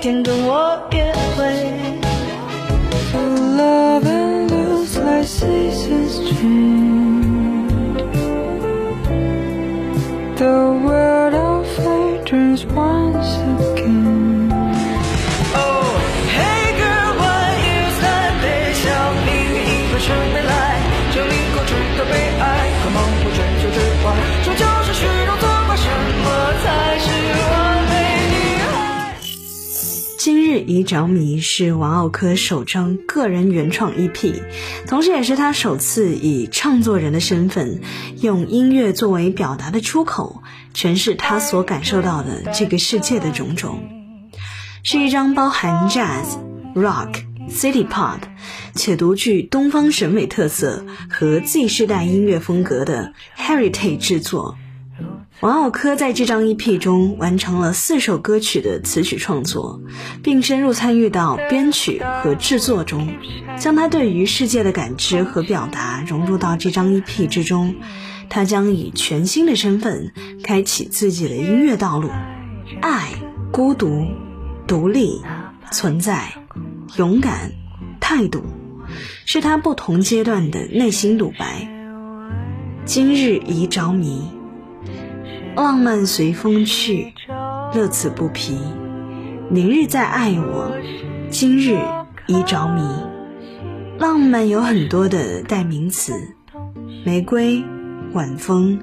天跟我已着迷是王奥科首张个人原创 EP，同时也是他首次以唱作人的身份，用音乐作为表达的出口，诠释他所感受到的这个世界的种种。是一张包含 jazz、rock、city pop，且独具东方审美特色和 Z 世代音乐风格的 heritage 制作。王奥科在这张 EP 中完成了四首歌曲的词曲创作，并深入参与到编曲和制作中，将他对于世界的感知和表达融入到这张 EP 之中。他将以全新的身份开启自己的音乐道路。爱、孤独、独立、存在、勇敢、态度，是他不同阶段的内心独白。今日已着迷。浪漫随风去，乐此不疲。明日再爱我，今日已着迷。浪漫有很多的代名词：玫瑰、晚风、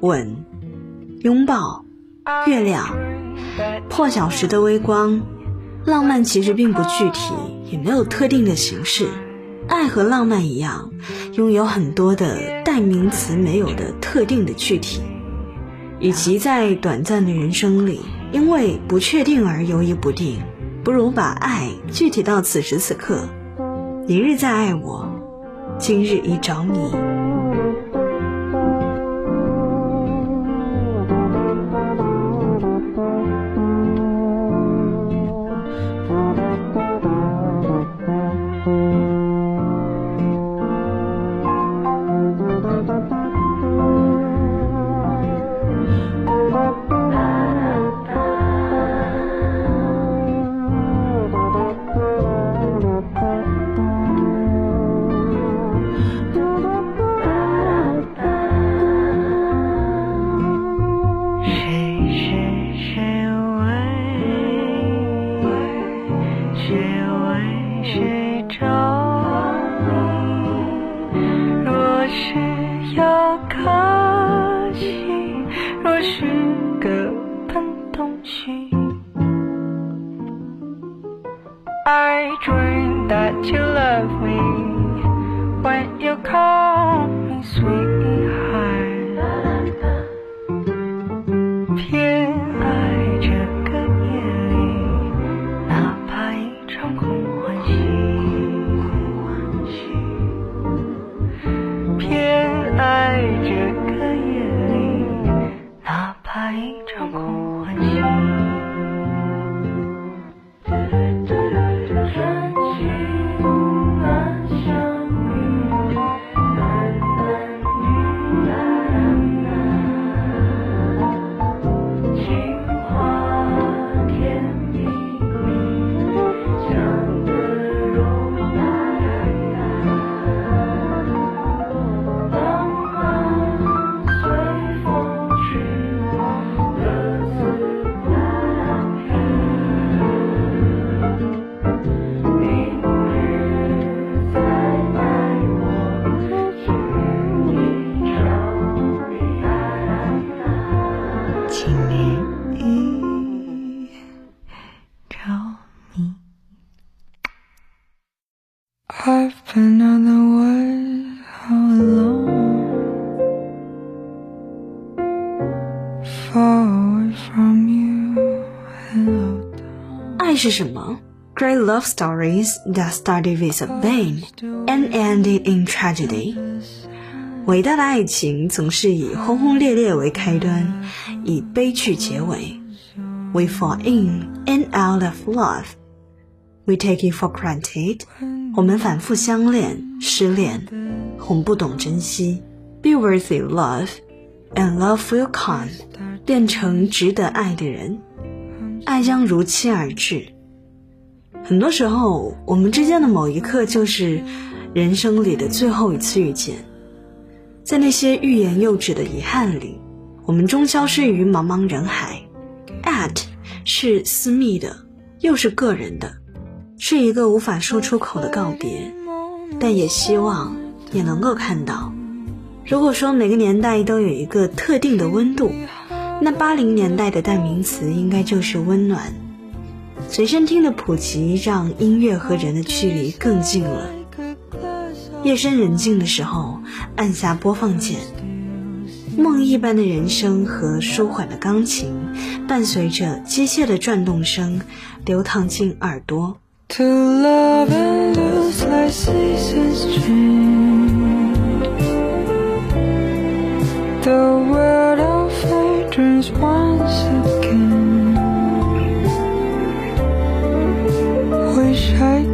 吻、拥抱、月亮、破晓时的微光。浪漫其实并不具体，也没有特定的形式。爱和浪漫一样，拥有很多的代名词，没有的特定的具体。与其在短暂的人生里因为不确定而犹豫不定，不如把爱具体到此时此刻。明日再爱我，今日已找你。爱是什么？Great love stories that started with a bang and ended in tragedy。伟大的爱情总是以轰轰烈烈为开端，以悲剧结尾。We fall in and out of love. We take it for granted. 我们反复相恋、失恋，哄不懂珍惜。Be worthy love, and love will come. 变成值得爱的人， 爱将如期而至。很多时候，我们之间的某一刻就是人生里的最后一次遇见。在那些欲言又止的遗憾里，我们终消失于茫茫人海。At 是私密的，又是个人的，是一个无法说出口的告别。但也希望也能够看到，如果说每个年代都有一个特定的温度。那八零年代的代名词应该就是温暖。随身听的普及让音乐和人的距离更近了。夜深人静的时候，按下播放键，梦一般的人声和舒缓的钢琴，伴随着机械的转动声，流淌进耳朵。Turns once again. Wish I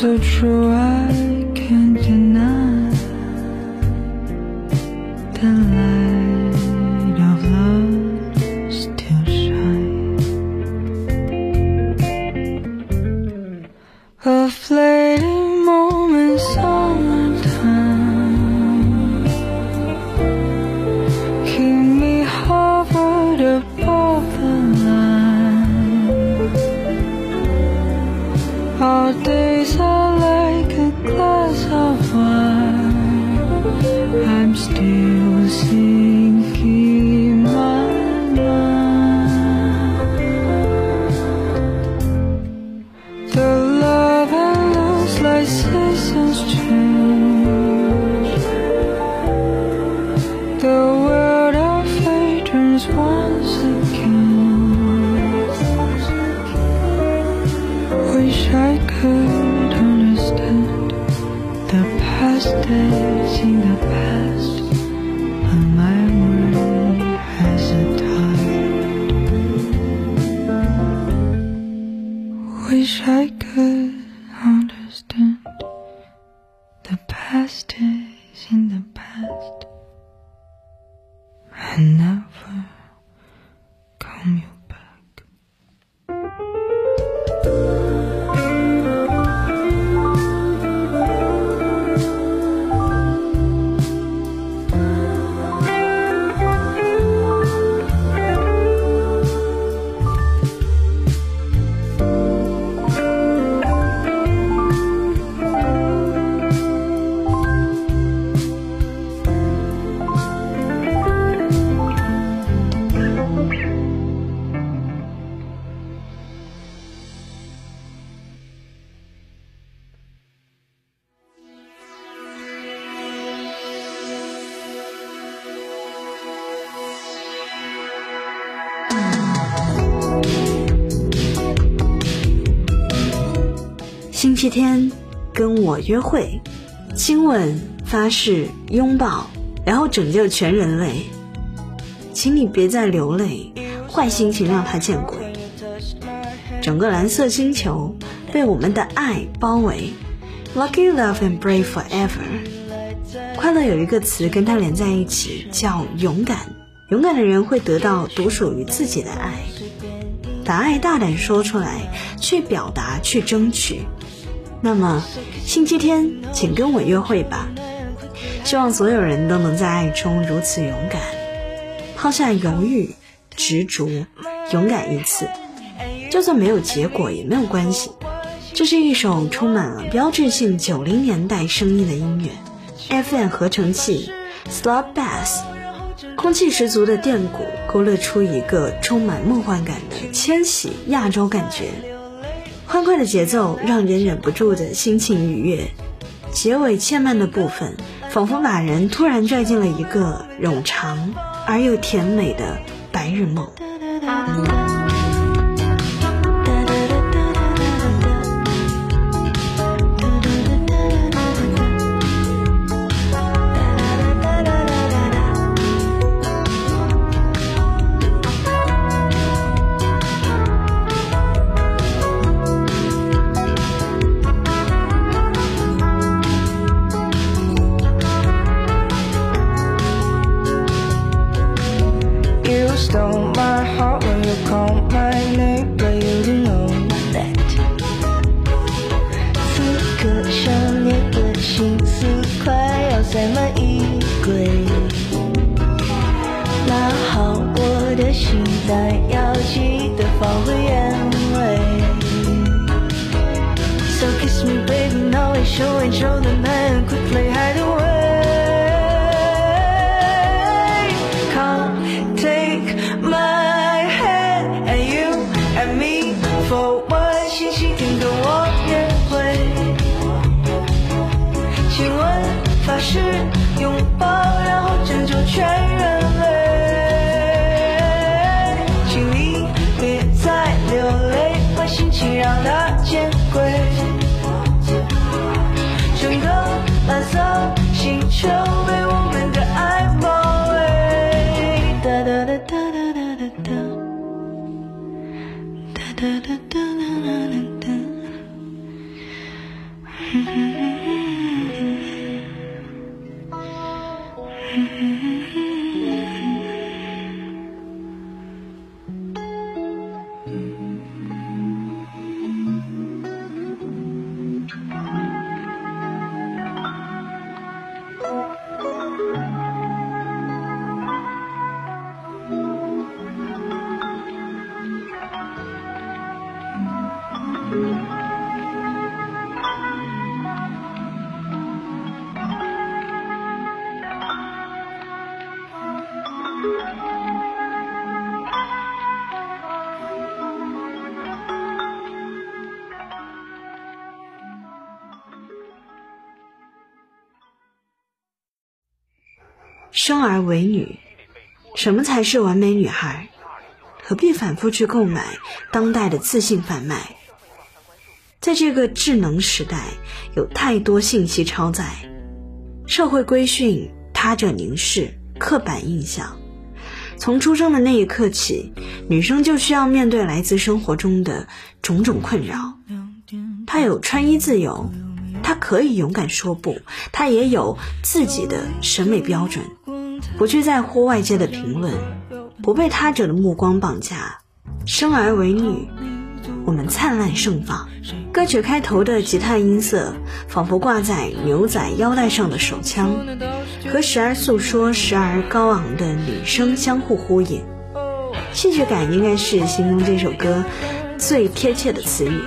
so true, I can't deny The 天跟我约会，亲吻、发誓、拥抱，然后拯救全人类。请你别再流泪，坏心情让他见鬼。整个蓝色星球被我们的爱包围，Lucky love and brave forever。快乐有一个词跟它连在一起，叫勇敢。勇敢的人会得到独属于自己的爱，把爱大胆说出来，去表达，去争取。那么，星期天，请跟我约会吧。希望所有人都能在爱中如此勇敢，抛下犹豫、执着，勇敢一次，就算没有结果也没有关系。这是一首充满了标志性九零年代声音的音乐，FM 合成器，Slot Bass，空气十足的电鼓勾勒出一个充满梦幻感的千禧亚洲感觉。欢快的节奏让人忍不住的心情愉悦，结尾欠慢的部分仿佛把人突然拽进了一个冗长而又甜美的白日梦。stole my heart when you called my name, but you didn't know that. 此刻想念的心思快要塞满 Mm-hmm. 生而为女，什么才是完美女孩？何必反复去购买当代的自信贩卖？在这个智能时代，有太多信息超载，社会规训、他者凝视、刻板印象，从出生的那一刻起，女生就需要面对来自生活中的种种困扰。她有穿衣自由，可以勇敢说不，她也有自己的审美标准，不去在乎外界的评论，不被他者的目光绑架。生而为女，我们灿烂盛放。歌曲开头的吉他音色，仿佛挂在牛仔腰带上的手枪，和时而诉说、时而高昂的女声相互呼应。戏剧感应该是形容这首歌最贴切的词语。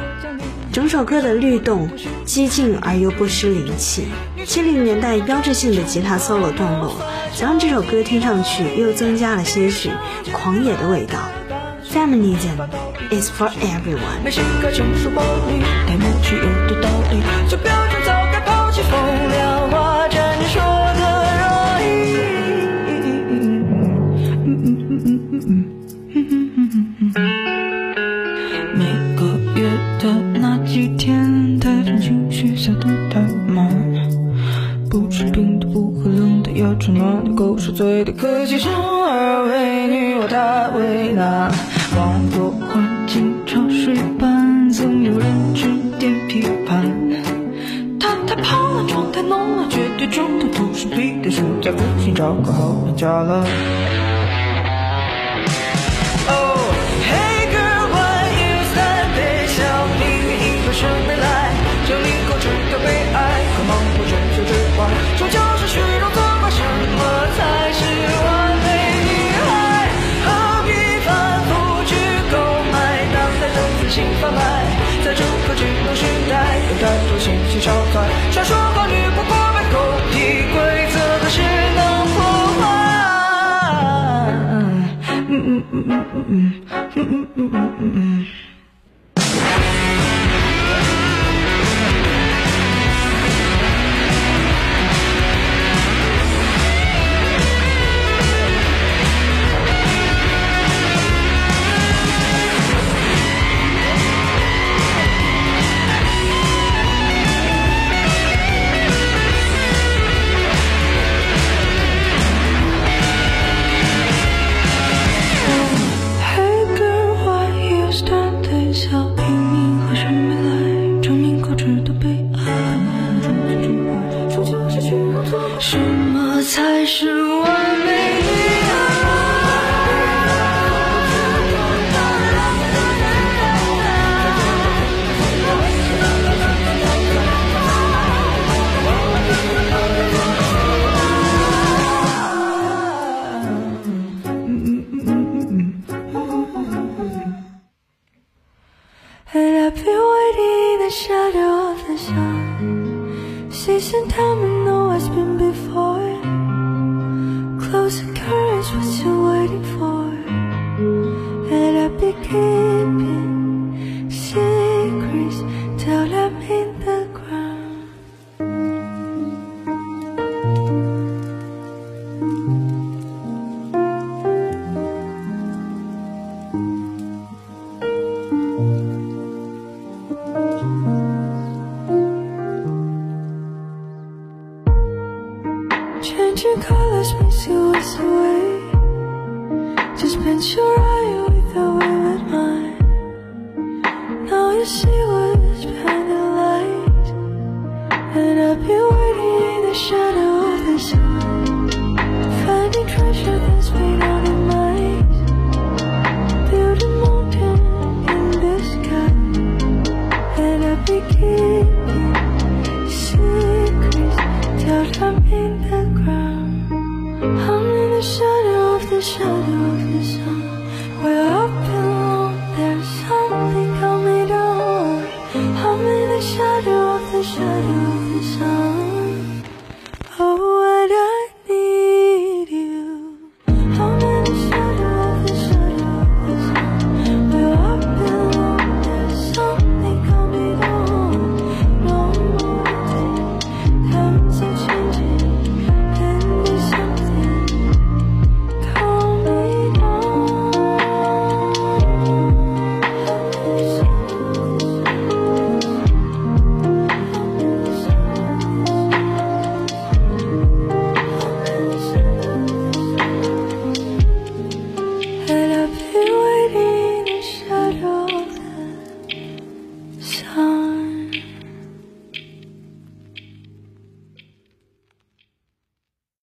整首歌的律动、激进而又不失灵气，七零年代标志性的吉他 solo 段落，则让这首歌听上去又增加了些许狂野的味道。Feminism is for everyone。没性格成熟暴力，太默契有的道理，做标准早该抛弃风凉够受罪，的，可惜生而为女，我太为难。网络环境潮水般，总有人指点批判。他太胖了，妆太浓了，绝对中的都是屁的，暑假不行找个好人家了。超载，传说好女不过百狗屁规则，可是能破坏。嗯嗯嗯嗯嗯嗯嗯嗯嗯嗯嗯。才是完美女And I've been waiting in the shadow of the sun. Season time and know what's been before.